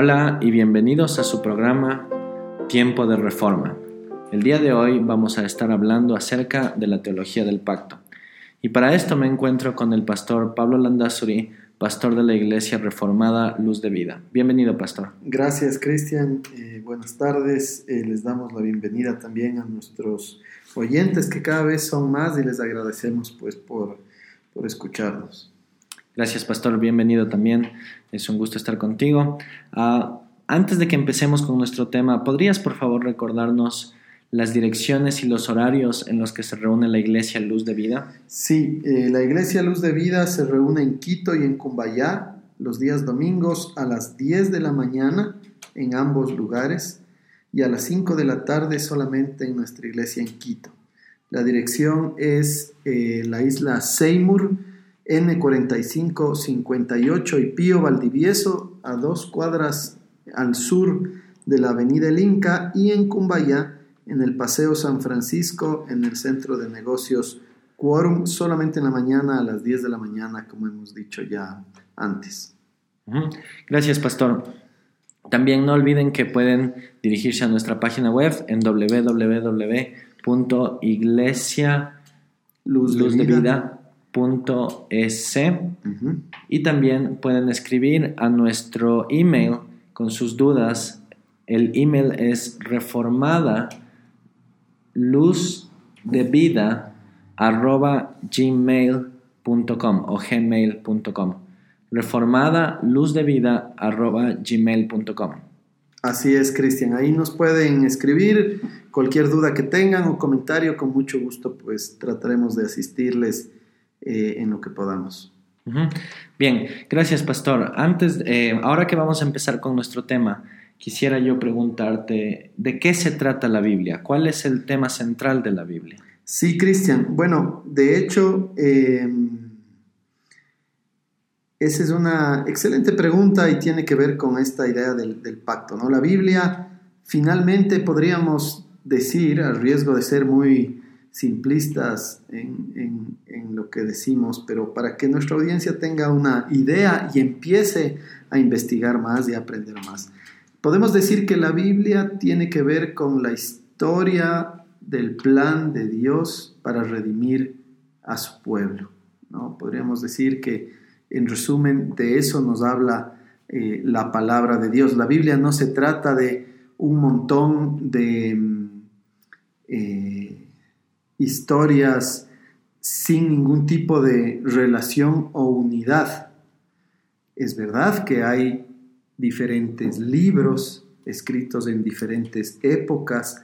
Hola y bienvenidos a su programa Tiempo de Reforma. El día de hoy vamos a estar hablando acerca de la teología del pacto. Y para esto me encuentro con el pastor Pablo Landazuri, pastor de la Iglesia Reformada Luz de Vida. Bienvenido, pastor. Gracias, Cristian. Eh, buenas tardes. Eh, les damos la bienvenida también a nuestros oyentes, que cada vez son más, y les agradecemos pues por, por escucharnos. Gracias, pastor. Bienvenido también. Es un gusto estar contigo. Ah, antes de que empecemos con nuestro tema, ¿podrías por favor recordarnos las direcciones y los horarios en los que se reúne la Iglesia Luz de Vida? Sí, eh, la Iglesia Luz de Vida se reúne en Quito y en Cumbayá los días domingos a las 10 de la mañana en ambos lugares y a las 5 de la tarde solamente en nuestra iglesia en Quito. La dirección es eh, la isla Seymour, N4558 y Pío Valdivieso, a dos cuadras al sur de la avenida El Inca y en Cumbayá, en el Paseo San Francisco, en el centro de negocios Quorum, solamente en la mañana a las 10 de la mañana, como hemos dicho ya antes. Gracias, pastor. También no olviden que pueden dirigirse a nuestra página web en www.iglesialuzdevida.com .es y también pueden escribir a nuestro email con sus dudas. El email es reformada luz de vida arroba gmail.com o gmail.com reformada luz de vida arroba gmail.com Así es, Cristian. Ahí nos pueden escribir cualquier duda que tengan o comentario. Con mucho gusto, pues trataremos de asistirles eh, en lo que podamos. Bien, gracias pastor. Antes, eh, ahora que vamos a empezar con nuestro tema, quisiera yo preguntarte, ¿de qué se trata la Biblia? ¿Cuál es el tema central de la Biblia? Sí, Cristian. Bueno, de hecho, em, esa es una excelente pregunta y tiene que ver con esta idea del, del pacto, ¿no? La Biblia, finalmente podríamos decir, al riesgo de ser muy simplistas en, lo que decimos, pero para que nuestra audiencia tenga una idea y empiece a investigar más y aprender más. Podemos decir que la Biblia tiene que ver con la historia del plan de Dios para redimir a su pueblo. ¿no? Podríamos decir que, en resumen, de eso nos habla eh, la palabra de Dios. La Biblia no se trata de un montón de... Mm, eh, historias sin ningún tipo de relación o unidad. Es verdad que hay diferentes libros escritos en diferentes épocas,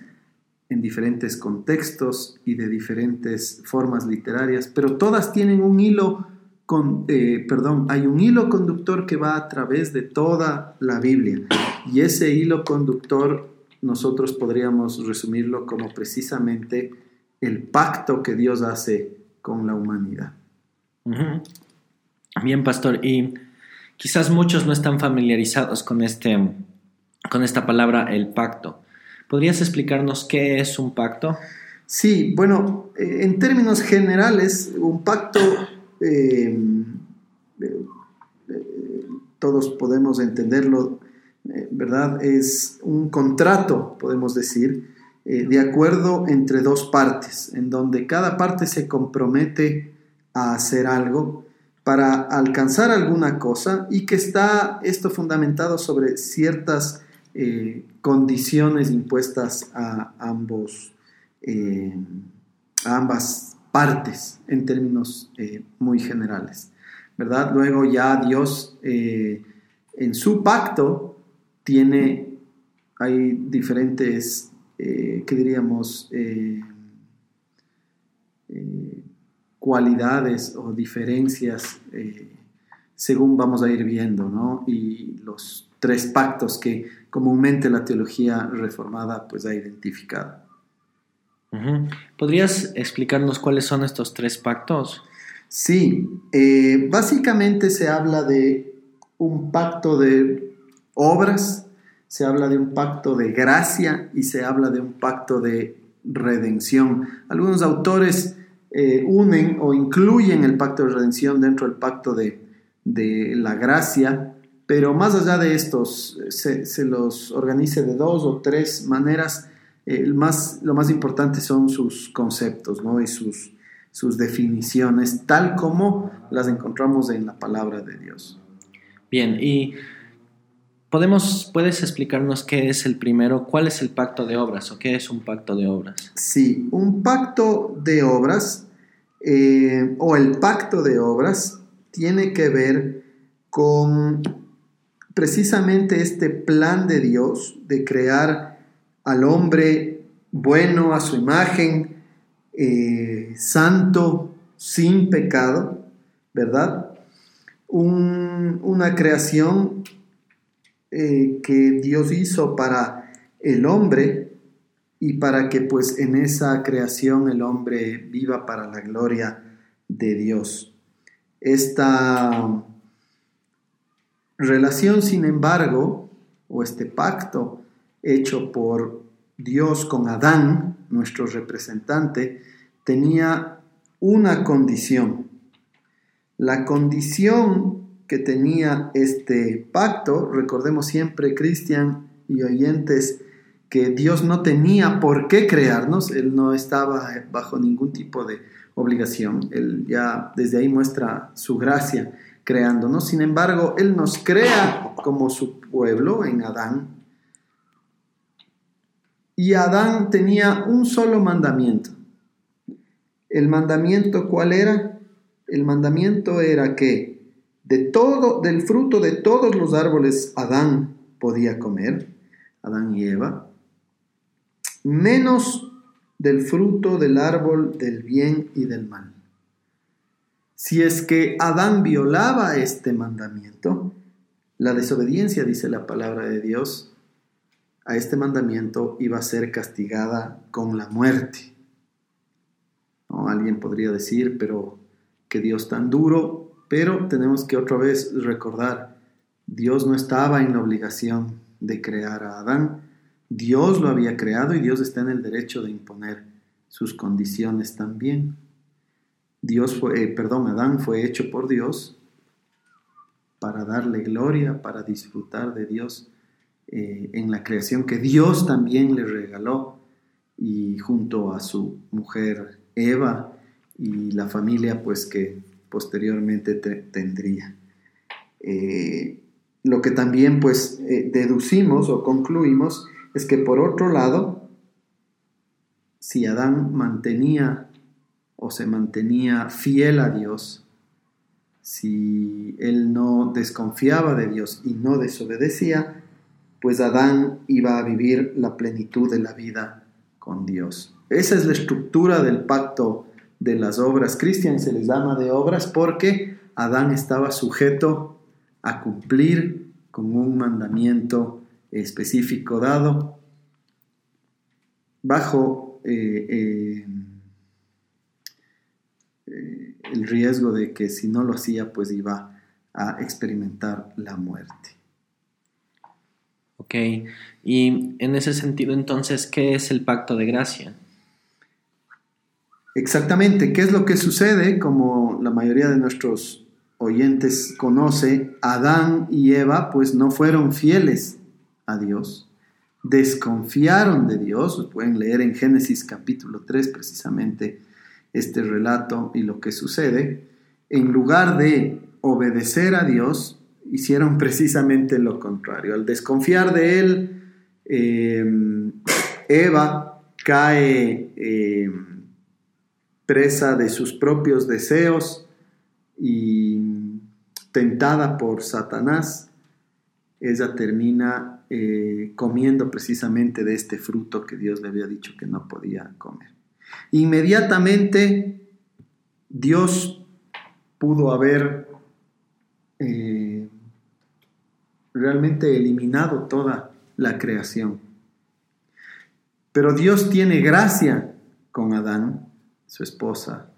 en diferentes contextos y de diferentes formas literarias, pero todas tienen un hilo con, eh, perdón, hay un hilo conductor que va a través de toda la Biblia y ese hilo conductor nosotros podríamos resumirlo como precisamente el pacto que Dios hace con la humanidad. Bien, pastor, y quizás muchos no están familiarizados con, este, con esta palabra, el pacto. ¿Podrías explicarnos qué es un pacto? Sí, bueno, eh, en términos generales, un pacto, eh, eh, todos podemos entenderlo, ¿verdad? Es un contrato, podemos decir, eh, de acuerdo entre dos partes, en donde cada parte se compromete a hacer algo para alcanzar alguna cosa y que está esto fundamentado sobre ciertas eh, condiciones impuestas a ambos eh, a ambas partes en términos muy generales verdad luego ya Dios en su pacto tiene hay diferentes eh, ¿qué diríamos? Eh, eh, cualidades o diferencias según vamos a ir viendo, ¿no? Y los tres pactos que comúnmente la teología reformada pues ha identificado. ¿Podrías explicarnos cuáles son estos tres pactos? Sí, básicamente se habla de un pacto de obras, se habla de un pacto de gracia y se habla de un pacto de redención. Algunos autores eh, unen o incluyen el pacto de redención dentro del pacto de, la gracia, pero más allá de estos, se, los organice de dos o tres maneras. El más, lo más importante son sus conceptos ¿no? y sus, sus definiciones, tal como las encontramos en la palabra de Dios. Bien, y podemos, ¿puedes explicarnos qué es el primero? ¿Cuál es el pacto de obras o qué es un pacto de obras? Sí, un pacto de obras eh, o el pacto de obras tiene que ver con precisamente este plan de Dios de crear al hombre bueno a su imagen, eh, santo, sin pecado, ¿verdad? una creación eh, que Dios hizo para el hombre y para que pues en esa creación el hombre viva para la gloria de Dios. Esta relación, sin embargo, o este pacto hecho por Dios con Adán, nuestro representante, tenía una condición. La condición tenía este pacto, recordemos siempre, Cristian y oyentes, que Dios no tenía por qué crearnos, Él no estaba bajo ningún tipo de obligación, Él ya desde ahí muestra su gracia creándonos, sin embargo, Él nos crea como su pueblo en Adán, y Adán tenía un solo mandamiento. ¿El mandamiento cuál era? El mandamiento era que de todo, del fruto de todos los árboles Adán podía comer, Adán y Eva, menos del fruto del árbol del bien y del mal. Si es que Adán violaba este mandamiento, la desobediencia, dice la palabra de Dios, a este mandamiento iba a ser castigada con la muerte. ¿No? Alguien podría decir, pero que Dios tan duro pero tenemos que otra vez recordar, Dios no estaba en la obligación de crear a Adán, Dios lo había creado y Dios está en el derecho de imponer sus condiciones también. Dios fue, eh, perdón, Adán fue hecho por Dios para darle gloria, para disfrutar de Dios eh, en la creación que Dios también le regaló y junto a su mujer Eva y la familia pues que posteriormente tendría. Eh, lo que también pues eh, deducimos o concluimos es que por otro lado, si Adán mantenía o se mantenía fiel a Dios, si él no desconfiaba de Dios y no desobedecía, pues Adán iba a vivir la plenitud de la vida con Dios. Esa es la estructura del pacto de las obras. Cristian se les llama de obras porque Adán estaba sujeto a cumplir con un mandamiento específico dado bajo eh, eh, eh, el riesgo de que si no lo hacía pues iba a experimentar la muerte. Ok, y en ese sentido entonces, ¿qué es el pacto de gracia? Exactamente, ¿qué es lo que sucede? Como la mayoría de nuestros oyentes conoce, Adán y Eva pues no fueron fieles a Dios, desconfiaron de Dios, pueden leer en Génesis capítulo 3 precisamente este relato y lo que sucede, en lugar de obedecer a Dios, hicieron precisamente lo contrario. Al desconfiar de él, eh, Eva cae... Eh, presa de sus propios deseos y tentada por Satanás, ella termina eh, comiendo precisamente de este fruto que Dios le había dicho que no podía comer. Inmediatamente Dios pudo haber eh, realmente eliminado toda la creación. Pero Dios tiene gracia con Adán su esposa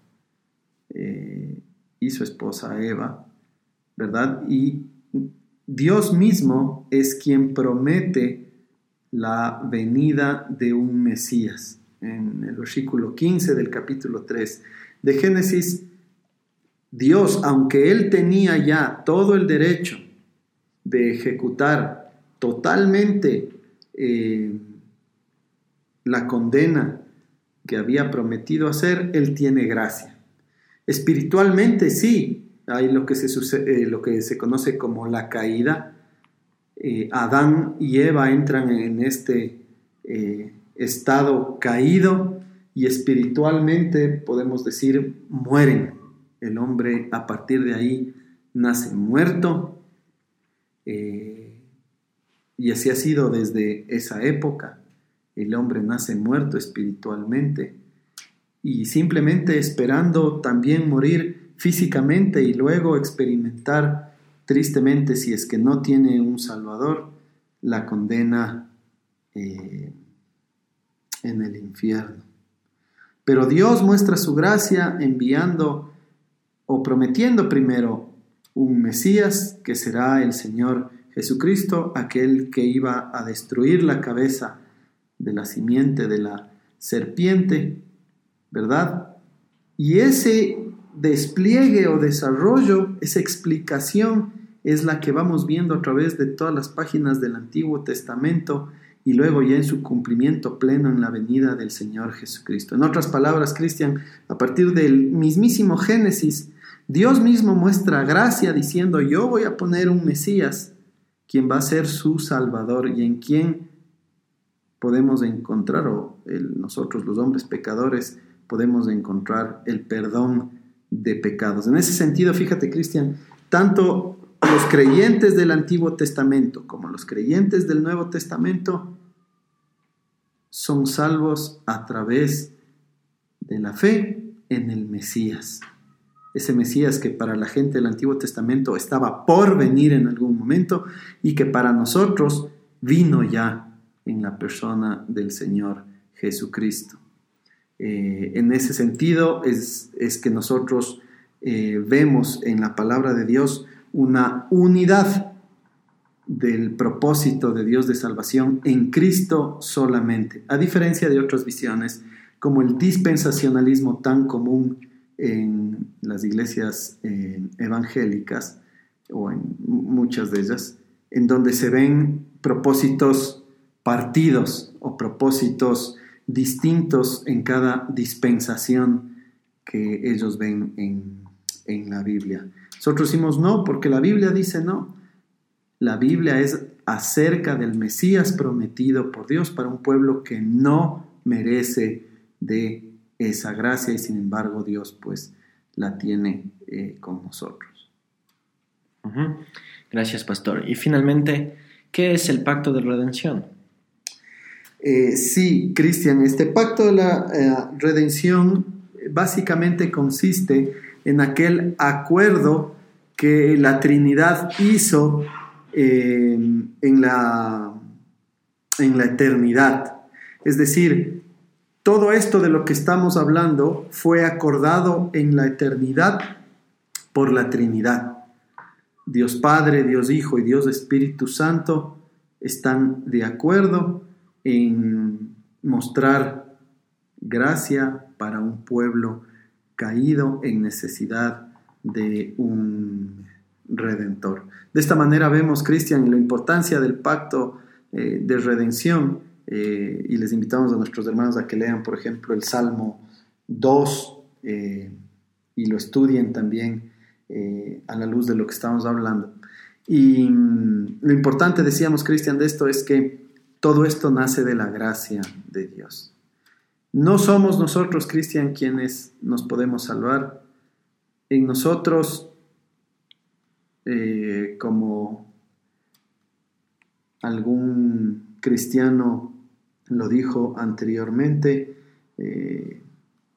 eh, y su esposa Eva, ¿verdad? Y Dios mismo es quien promete la venida de un Mesías. En el versículo 15 del capítulo 3 de Génesis, Dios, aunque él tenía ya todo el derecho de ejecutar totalmente eh, la condena que había prometido hacer, Él tiene gracia. Espiritualmente sí, hay lo que se, eh, lo que se conoce como la caída. Eh, Adán y Eva entran en este estado caído y espiritualmente podemos decir mueren. El hombre a partir de ahí nace muerto y así ha sido desde esa época. El hombre nace muerto espiritualmente y simplemente esperando también morir físicamente y luego experimentar tristemente, si es que no tiene un Salvador, la condena eh, en el infierno. Pero Dios muestra su gracia enviando o prometiendo primero un Mesías que será el Señor Jesucristo, aquel que iba a destruir la cabeza de la simiente de la serpiente, ¿verdad? Y ese despliegue o desarrollo, esa explicación es la que vamos viendo a través de todas las páginas del Antiguo Testamento y luego ya en su cumplimiento pleno en la venida del Señor Jesucristo. En otras palabras, Cristian, a partir del mismísimo Génesis, Dios mismo muestra gracia diciendo, yo voy a poner un Mesías quien va a ser su Salvador y en quien podemos encontrar, o nosotros los hombres pecadores, podemos encontrar el perdón de pecados. En ese sentido, fíjate, Cristian, tanto los creyentes del Antiguo Testamento como los creyentes del Nuevo Testamento son salvos a través de la fe en el Mesías ese Mesías que para la gente del Antiguo Testamento estaba por venir en algún momento y que para nosotros vino ya en la persona del Señor Jesucristo. Eh, en ese sentido es, que nosotros eh, vemos en la palabra de Dios una unidad del propósito de Dios de salvación en Cristo solamente, a diferencia de otras visiones como el dispensacionalismo tan común en las iglesias eh, evangélicas, o en muchas de ellas, en donde se ven propósitos partidos o propósitos distintos en cada dispensación que ellos ven en, en la Biblia. Nosotros decimos no, porque la Biblia dice no. La Biblia es acerca del Mesías prometido por Dios para un pueblo que no merece de esa gracia y sin embargo Dios pues la tiene eh, con nosotros. Gracias, pastor. Y finalmente, ¿qué es el pacto de redención? Eh, sí, Cristian, este pacto de la eh, redención básicamente consiste en aquel acuerdo que la Trinidad hizo en, la, en la eternidad. Es decir, todo esto de lo que estamos hablando fue acordado en la eternidad por la Trinidad. Dios Padre, Dios Hijo y Dios Espíritu Santo están de acuerdo en mostrar gracia para un pueblo caído en necesidad de un redentor. De esta manera vemos, Cristian, la importancia del pacto eh, de redención eh, y les invitamos a nuestros hermanos a que lean, por ejemplo, el Salmo 2 eh, y lo estudien también a la luz de lo que estamos hablando. Y mm, lo importante, decíamos, Cristian, de esto es que todo esto nace de la gracia de Dios. No somos nosotros, Cristian, quienes nos podemos salvar. En nosotros, como algún cristiano lo dijo anteriormente, eh,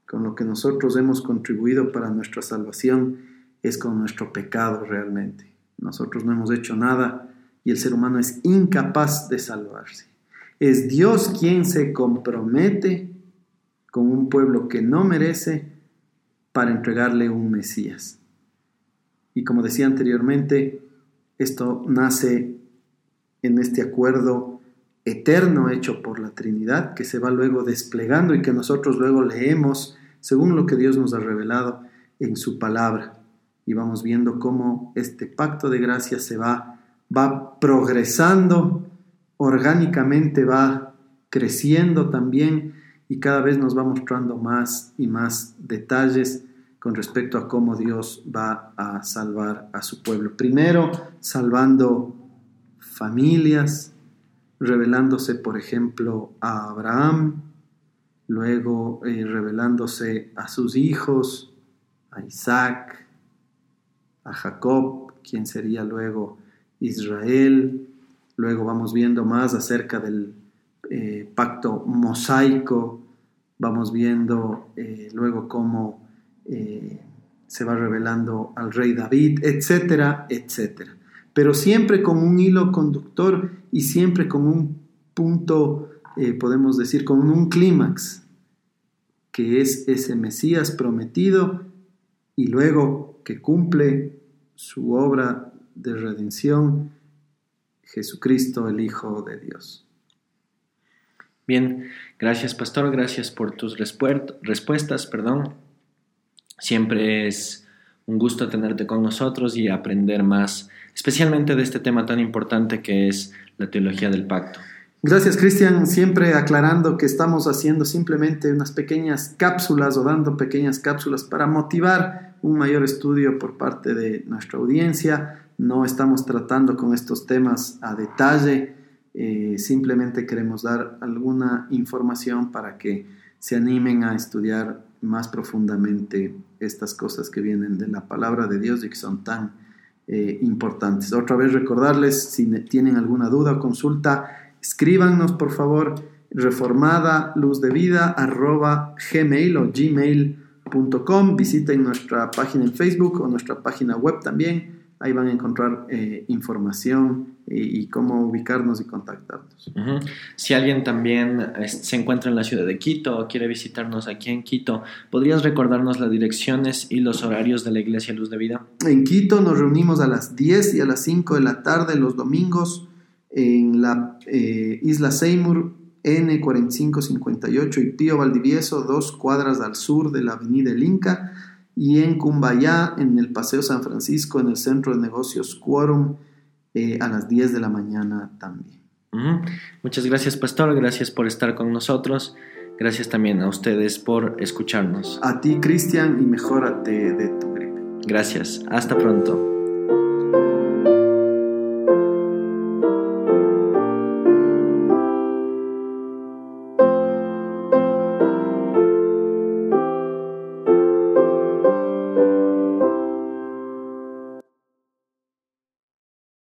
con lo que nosotros hemos contribuido para nuestra salvación es con nuestro pecado realmente. Nosotros no hemos hecho nada y el ser humano es incapaz de salvarse. Es Dios quien se compromete con un pueblo que no merece para entregarle un Mesías. Y como decía anteriormente, esto nace en este acuerdo eterno hecho por la Trinidad, que se va luego desplegando y que nosotros luego leemos según lo que Dios nos ha revelado en su palabra. Y vamos viendo cómo este pacto de gracia se va va progresando, orgánicamente va creciendo también y cada vez nos va mostrando más y más detalles con respecto a cómo Dios va a salvar a su pueblo. Primero, salvando familias, revelándose, por ejemplo, a Abraham, luego eh, revelándose a sus hijos, a Isaac, a Jacob, quien sería luego Israel. Luego vamos viendo más acerca del eh, pacto mosaico, vamos viendo eh, luego cómo se va revelando al rey David, etcétera, etcétera. Pero siempre con un hilo conductor y siempre con un punto, podemos decir, con un clímax, que es ese Mesías prometido y luego que cumple su obra de redención, Jesucristo el Hijo de Dios. Bien, gracias pastor, gracias por tus respuestas, perdón. Siempre es un gusto tenerte con nosotros y aprender más, especialmente de este tema tan importante que es la teología del pacto. Gracias, Cristian. Siempre aclarando que estamos haciendo simplemente unas pequeñas cápsulas o dando pequeñas cápsulas para motivar un mayor estudio por parte de nuestra audiencia. No estamos tratando con estos temas a detalle. Eh, simplemente queremos dar alguna información para que se animen a estudiar más profundamente estas cosas que vienen de la palabra de Dios y que son tan eh, importantes. Otra vez recordarles, si tienen alguna duda o consulta, Escríbanos, por favor, reformada luz de vida arroba gmail o gmail.com. Visiten nuestra página en Facebook o nuestra página web también. Ahí van a encontrar eh, información y, cómo ubicarnos y contactarnos. Si alguien también se encuentra en la ciudad de Quito o quiere visitarnos aquí en Quito, ¿podrías recordarnos las direcciones y los horarios de la Iglesia Luz de Vida? En Quito nos reunimos a las 10 y a las 5 de la tarde los domingos en la eh, isla Seymour N4558 y Pío Valdivieso, dos cuadras al sur de la avenida El Inca, y en Cumbayá, en el Paseo San Francisco, en el centro de negocios Quorum, eh, a las 10 de la mañana también. Muchas gracias, Pastor, gracias por estar con nosotros. Gracias también a ustedes por escucharnos. A ti, Cristian, y mejórate de tu gripe. Gracias. Hasta pronto.